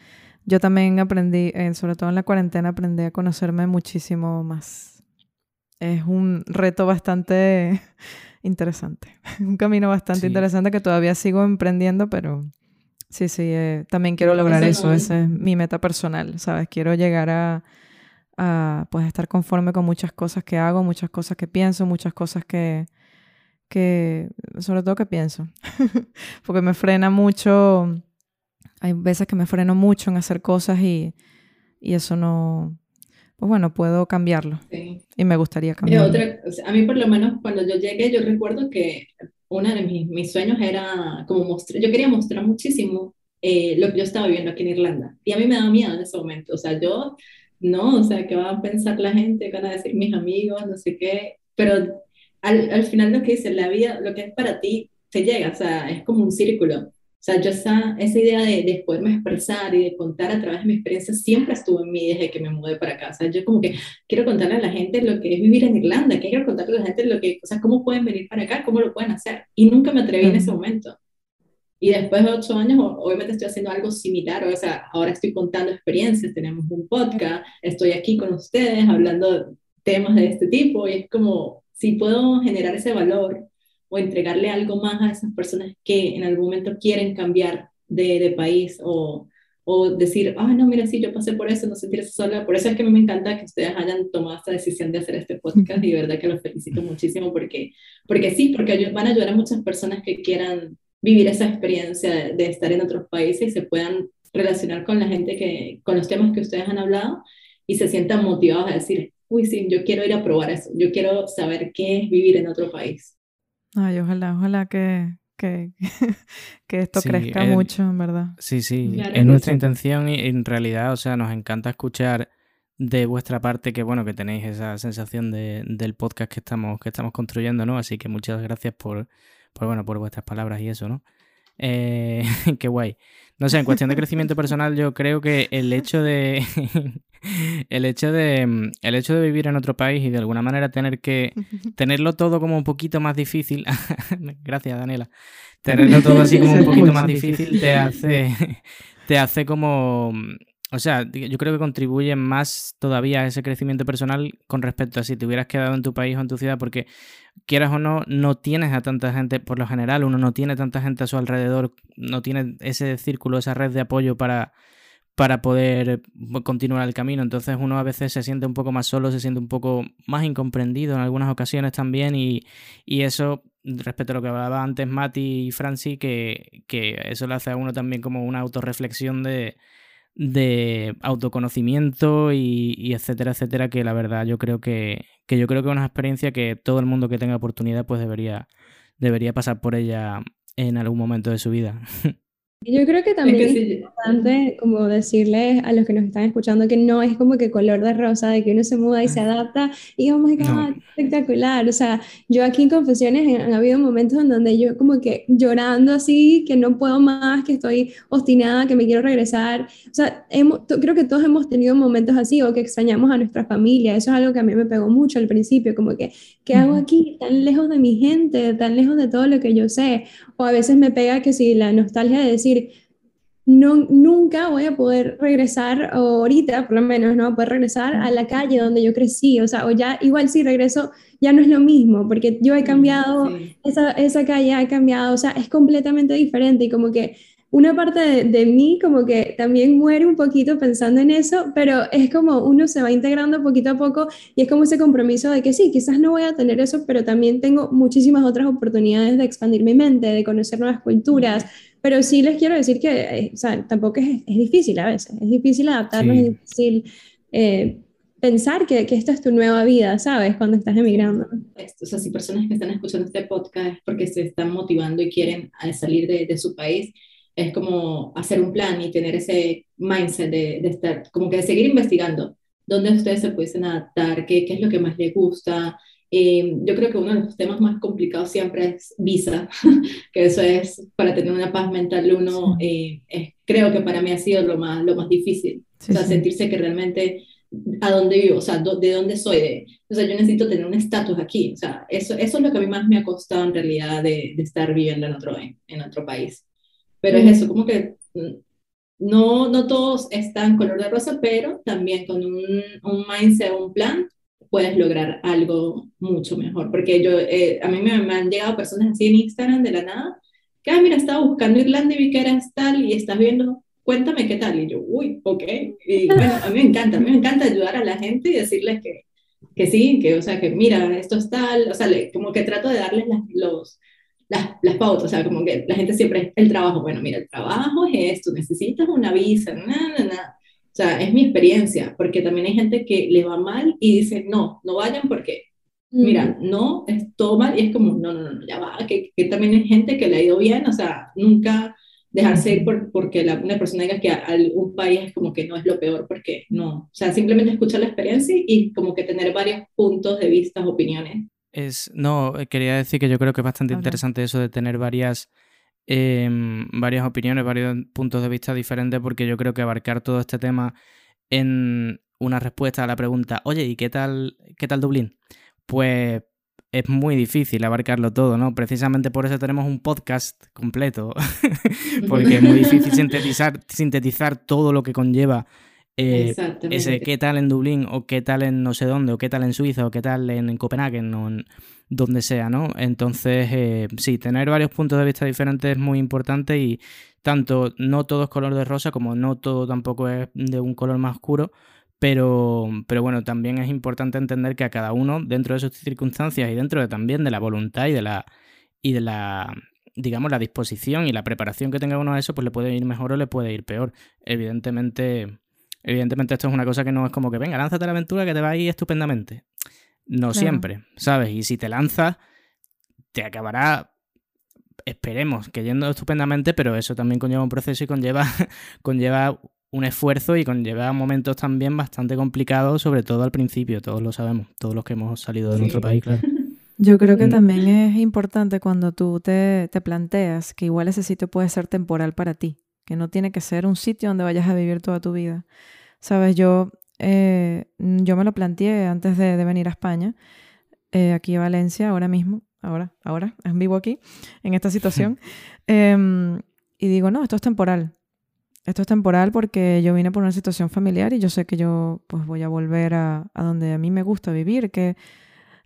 Yo también aprendí, eh, sobre todo en la cuarentena, aprendí a conocerme muchísimo más es un reto bastante <laughs> interesante, un camino bastante interesante que todavía sigo emprendiendo, pero sí, sí, eh, también quiero lograr eso, esa es mi meta personal, ¿sabes? Quiero llegar a, a, pues, estar conforme con muchas cosas que hago, muchas cosas que pienso, muchas cosas que, que sobre todo que pienso, <laughs> porque me frena mucho, hay veces que me freno mucho en hacer cosas y, y eso no, pues bueno, puedo cambiarlo. Y me gustaría cambiarlo. a mí por lo menos cuando yo llegué, yo recuerdo que uno de mis, mis sueños era como mostrar, yo quería mostrar muchísimo eh, lo que yo estaba viviendo aquí en Irlanda. Y a mí me daba miedo en ese momento. O sea, yo, no, o sea, ¿qué va a pensar la gente? ¿Qué van a decir mis amigos? No sé qué. Pero al, al final lo que dice, la vida, lo que es para ti, te llega. O sea, es como un círculo. O sea, yo esa, esa idea de, de, poderme expresar y de contar a través de mi experiencia siempre estuvo en mí desde que me mudé para acá. O sea, yo como que quiero contarle a la gente lo que es vivir en Irlanda, quiero contarle a la gente lo que, o sea, cómo pueden venir para acá, cómo lo pueden hacer. Y nunca me atreví en ese momento. Y después de ocho años, obviamente estoy haciendo algo similar, o sea, ahora estoy contando experiencias, tenemos un podcast, estoy aquí con ustedes hablando temas de este tipo y es como, si puedo generar ese valor o entregarle algo más a esas personas que en algún momento quieren cambiar de, de país o, o decir, ah, no, mira, sí, yo pasé por eso, no sentirse sola. Por eso es que a mí me encanta que ustedes hayan tomado esta decisión de hacer este podcast y de verdad que los felicito <laughs> muchísimo porque, porque sí, porque van a ayudar a muchas personas que quieran vivir esa experiencia de, de estar en otros países y se puedan relacionar con la gente que, con los temas que ustedes han hablado y se sientan motivados a decir, uy, sí, yo quiero ir a probar eso, yo quiero saber qué es vivir en otro país. Ay, ojalá, ojalá que, que, <laughs> que esto crezca mucho, en verdad. Sí, sí, es nuestra intención y en realidad, o sea, nos encanta escuchar de vuestra parte que, bueno, que tenéis esa sensación de, del podcast que estamos, que estamos construyendo, ¿no? Así que muchas gracias por, por, bueno, por vuestras palabras y eso, ¿no? Eh, <laughs> qué guay. No sé, en cuestión de crecimiento personal, yo creo que el hecho de. <laughs> el hecho de. El hecho de vivir en otro país y de alguna manera tener que. <laughs> tenerlo todo como un poquito más difícil. Gracias, Daniela. Tenerlo todo así como un poquito más difícil te hace. te hace como o sea, yo creo que contribuye más todavía a ese crecimiento personal con respecto a si te hubieras quedado en tu país o en tu ciudad, porque quieras o no, no tienes a tanta gente, por lo general, uno no tiene tanta gente a su alrededor, no tiene ese círculo, esa red de apoyo para, para poder continuar el camino. Entonces uno a veces se siente un poco más solo, se siente un poco más incomprendido en algunas ocasiones también y, y eso respecto a lo que hablaba antes Mati y Franci, que, que eso le hace a uno también como una autorreflexión de de autoconocimiento y, etcétera, etcétera, que la verdad yo creo que, que yo creo que es una experiencia que todo el mundo que tenga oportunidad pues debería, debería pasar por ella en algún momento de su vida. <laughs> Yo creo que también es, importante como decirles a los que nos están escuchando que no es como que color de rosa, de que uno se muda y se adapta y oh my God, espectacular. O sea, yo aquí en Confesiones han, habido momentos en donde yo como que llorando así, que no puedo más, que estoy obstinada, que me quiero regresar. O sea, hemos, creo que todos hemos tenido momentos así o que extrañamos a nuestra familia. Eso es algo que a mí me pegó mucho al principio, como que, ¿qué hago aquí tan lejos de mi gente, tan lejos de todo lo que yo sé? O a veces me pega que si la nostalgia de decir, no, nunca voy a poder regresar, ahorita por lo menos, no voy a poder regresar a la calle donde yo crecí, o sea, o ya igual si regreso ya no es lo mismo, porque yo he cambiado, esa, esa calle ha cambiado, o sea, es completamente diferente y como que una parte de, de, mí como que también muere un poquito pensando en eso, pero es como uno se va integrando poquito a poco y es como ese compromiso de que sí, quizás no voy a tener eso, pero también tengo muchísimas otras oportunidades de expandir mi mente, de conocer nuevas culturas, pero sí les quiero decir que eh, o sea, tampoco es, es, difícil a veces, es difícil adaptarnos, es difícil eh, pensar que, que, esta es tu nueva vida, ¿sabes? Cuando estás emigrando. O sea, si personas que están escuchando este podcast porque se están motivando y quieren eh, salir de, de su país, es como hacer un plan y tener ese mindset de, de, estar, como que de seguir investigando dónde ustedes se pueden adaptar, qué, qué es lo que más les gusta, eh, yo creo que uno de los temas más complicados siempre es visa, <laughs> que eso es para tener una paz mental uno, eh, creo que para mí ha sido lo más, lo más difícil, o sea, sentirse que realmente a dónde vivo, o sea, de dónde soy, de, o sea, yo necesito tener un estatus aquí, o sea, eso, eso es lo que a mí más me ha costado en realidad de, de estar viviendo en otro, en, otro país. Pero es eso, como que mm, no, no todos están color de rosa, pero también con un, un mindset, un plan, puedes lograr algo mucho mejor. Porque yo, eh, a mí me, han llegado personas así en Instagram de la nada, que, ah, mira, estaba buscando Irlanda y vi que eras tal y estás viendo, cuéntame qué tal. Y yo, uy, ok. Y bueno, a mí me encanta, a mí me encanta ayudar a la gente y decirles que, que sí, que, o sea, que mira, esto es tal, o sea, como que trato de darles las, los, las, las, pautas, o sea, como que la gente siempre, el trabajo, bueno, mira, el trabajo es esto, necesitas una visa, nada, nada. O sea, es mi experiencia, porque también hay gente que le va mal y dice, no, no vayan porque, mira, no, es todo mal y es como, no, no, no, ya va, que, que también hay gente que le ha ido bien, o sea, nunca dejarse ir por, porque la, una persona diga que algún país es como que no es lo peor, porque no, o sea, simplemente escuchar la experiencia y como que tener varios puntos de vista, opiniones. Es, no, quería decir que yo creo que es bastante interesante eso de tener varias Em, varias opiniones, varios puntos de vista diferentes, porque yo creo que abarcar todo este tema en una respuesta a la pregunta, oye, ¿y qué tal, qué tal Dublín? Pues es muy difícil abarcarlo todo, ¿no? Precisamente por eso tenemos un podcast completo, <laughs> porque es muy difícil <laughs> sintetizar, sintetizar todo lo que conlleva eh, ese qué tal en Dublín o qué tal en no sé dónde o qué tal en Suiza o qué tal en, Copenhague o en donde sea, ¿no? Entonces, eh, sí, tener varios puntos de vista diferentes es muy importante y tanto no todo es color de rosa como no todo tampoco es de un color más oscuro, pero, pero bueno, también es importante entender que a cada uno, dentro de sus circunstancias y dentro de, también de la voluntad y de la, y de la digamos, la disposición y la preparación que tenga uno a eso, pues le puede ir mejor o le puede ir peor. Evidentemente, Evidentemente esto es una cosa que no es como que venga, lánzate a la aventura que te va a ir estupendamente. No siempre, ¿sabes? Y si te lanzas, te acabará, esperemos, que yendo estupendamente, pero eso también conlleva un proceso y conlleva, <laughs> conlleva un esfuerzo y conlleva momentos también bastante complicados, sobre todo al principio, todos lo sabemos, todos los que hemos salido de nuestro país, claro. <laughs> Yo creo que también es importante cuando tú te, te planteas que igual ese sitio puede ser temporal para ti, que no tiene que ser un sitio donde vayas a vivir toda tu vida. Sabes, yo, eh, yo me lo planteé antes de, de venir a España, eh, aquí a Valencia, ahora mismo, ahora, ahora, en <laughs> vivo aquí, en esta situación. <laughs> Em, y digo, no, esto es temporal. Esto es temporal porque yo vine por una situación familiar y yo sé que yo pues voy a volver a, a donde a mí me gusta vivir, que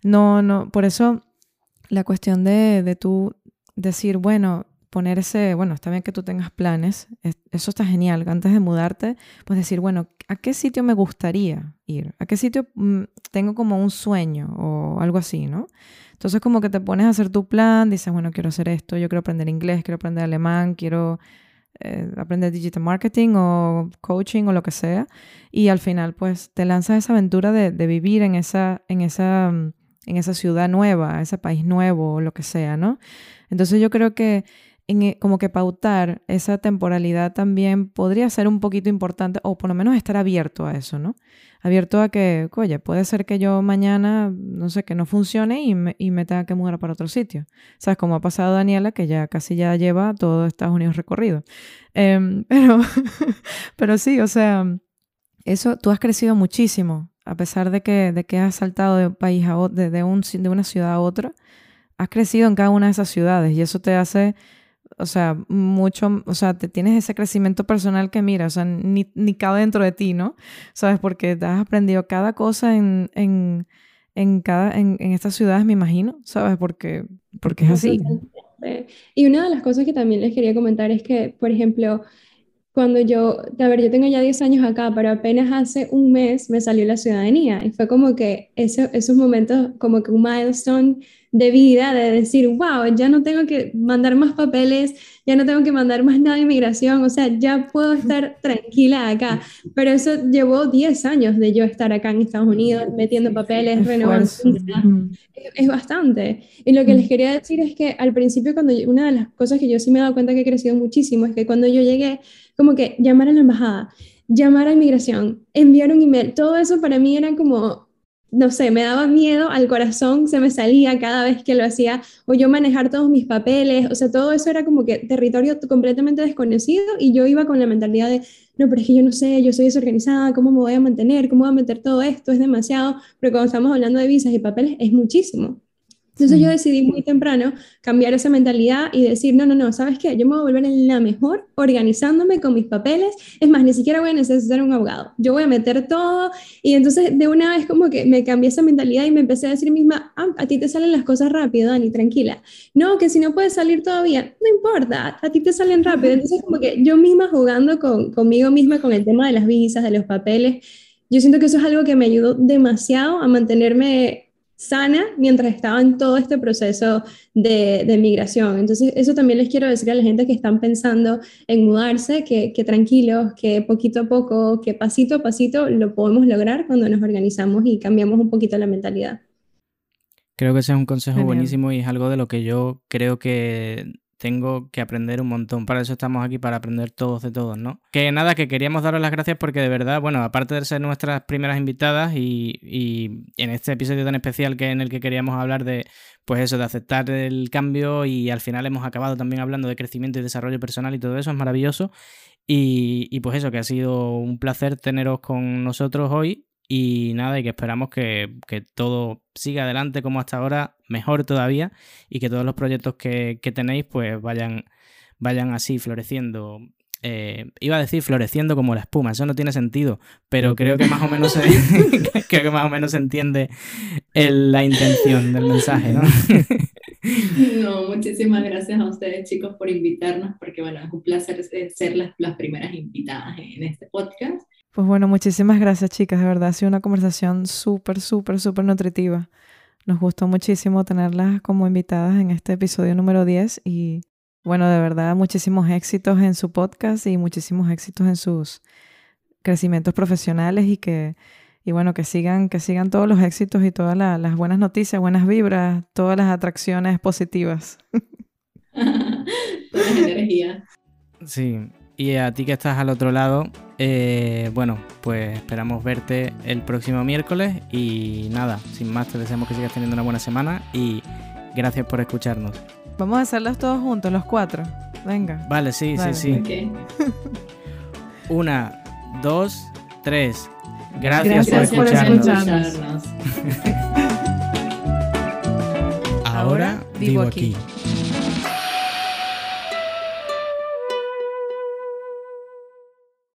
no, no, por eso la cuestión de, de tú decir, bueno, ponerse, bueno, está bien que tú tengas planes, eso está genial. Antes de mudarte, pues decir, bueno, ¿a qué sitio me gustaría ir? ¿A qué sitio mm, tengo como un sueño o algo así, ¿no? Entonces como que te pones a hacer tu plan, dices, bueno, quiero hacer esto, yo quiero aprender inglés, quiero aprender alemán, quiero eh, aprender digital marketing o coaching o lo que sea. Y al final pues te lanzas esa aventura de, de vivir en esa, en esa en esa ciudad nueva, ese país nuevo o lo que sea, ¿no? Entonces yo creo que en, e, como que pautar esa temporalidad también podría ser un poquito importante o por lo menos estar abierto a eso, ¿no? Abierto a que, oye, puede ser que yo mañana, no sé, que no funcione y me, y me tenga que mudar para otro sitio. ¿Sabes? Como ha pasado Daniela, que ya casi ya lleva todo Estados Unidos recorrido. Em, <laughs> pero, pero sí, o sea, eso, tú has crecido muchísimo a pesar de que, de que has saltado de, país a, de, de, un, de una ciudad a otra, has crecido en cada una de esas ciudades y eso te hace, o sea, mucho, o sea, te tienes ese crecimiento personal que mira, o sea, ni, ni cabe dentro de ti, ¿no? ¿Sabes? Porque has aprendido cada cosa en, en, en cada, en, en, estas ciudades, me imagino, ¿sabes? Porque, porque es así. Y una de las cosas que también les quería comentar es que, por ejemplo, cuando yo, a ver, yo tengo ya 10 años acá, pero apenas hace un mes me salió la ciudadanía y fue como que ese, esos momentos, como que un milestone de vida, de decir, wow, ya no tengo que mandar más papeles, ya no tengo que mandar más nada de inmigración, o sea, ya puedo estar <laughs> tranquila acá. Pero eso llevó 10 años de yo estar acá en Estados Unidos, metiendo papeles, renovando. Es, bastante. Y lo que les quería decir es que al principio, cuando una de las cosas que yo sí me he dado cuenta que he crecido muchísimo es que cuando yo llegué, como que llamar a la embajada, llamar a inmigración, enviar un email, todo eso para mí era como, no sé, me daba miedo al corazón, se me salía cada vez que lo hacía, o yo manejar todos mis papeles, o sea, todo eso era como que territorio completamente desconocido y yo iba con la mentalidad de, no, pero es que yo no sé, yo soy desorganizada, ¿cómo me voy a mantener? ¿Cómo voy a meter todo esto? Es demasiado, pero cuando estamos hablando de visas y papeles es muchísimo. Entonces yo decidí muy temprano cambiar esa mentalidad y decir, no, no, no, ¿sabes qué? Yo me voy a volver en la mejor organizándome con mis papeles. Es más, ni siquiera voy a necesitar un abogado. Yo voy a meter todo. Y entonces de una vez como que me cambié esa mentalidad y me empecé a decir misma, ah, a ti te salen las cosas rápido, Dani, tranquila. No, que si no puedes salir todavía, no importa, a ti te salen rápido. Entonces como que yo misma jugando con, conmigo misma con el tema de las visas, de los papeles, yo siento que eso es algo que me ayudó demasiado a mantenerme sana mientras estaba en todo este proceso de, de, migración. Entonces, eso también les quiero decir a la gente que están pensando en mudarse, que, que, tranquilos, que poquito a poco, que pasito a pasito lo podemos lograr cuando nos organizamos y cambiamos un poquito la mentalidad. Creo que ese es un consejo Genial. buenísimo y es algo de lo que yo creo que tengo que aprender un montón. Para eso estamos aquí, para aprender todos de todos, ¿no? Que nada, que queríamos daros las gracias porque de verdad, bueno, aparte de ser nuestras primeras invitadas y, y, en este episodio tan especial que en el que queríamos hablar de, pues eso, de aceptar el cambio y al final hemos acabado también hablando de crecimiento y desarrollo personal y todo eso, es maravilloso. Y, y pues eso, que ha sido un placer teneros con nosotros hoy y nada, y que esperamos que, que, todo siga adelante como hasta ahora, mejor todavía, y que todos los proyectos que, que tenéis pues vayan, vayan así floreciendo. Eh, iba a decir floreciendo como la espuma, eso no tiene sentido, pero creo que más o menos se, <laughs> creo que más o menos se entiende el, la intención del mensaje, ¿no? <laughs> No, muchísimas gracias a ustedes chicos por invitarnos, porque bueno, es un placer ser las, las primeras invitadas en este podcast pues bueno, muchísimas gracias chicas, de verdad ha sido una conversación súper, súper, súper nutritiva. Nos gustó muchísimo tenerlas como invitadas en este episodio número 10 y bueno, de verdad muchísimos éxitos en su podcast y muchísimos éxitos en sus crecimientos profesionales y que y bueno, que sigan que sigan todos los éxitos y todas la, las buenas noticias, buenas vibras, todas las atracciones positivas. <laughs> Buenas energías. Sí, Y a ti que estás al otro lado, eh, bueno, pues esperamos verte el próximo miércoles y nada, sin más te deseamos que sigas teniendo una buena semana y gracias por escucharnos. Vamos a hacerlos todos juntos, los cuatro. Venga. Vale, sí, Vale. sí, sí. Ok. <laughs> Una, dos, tres. Gracias, Gracias por por escucharnos. escucharnos. <laughs> escucharnos. Ahora vivo aquí.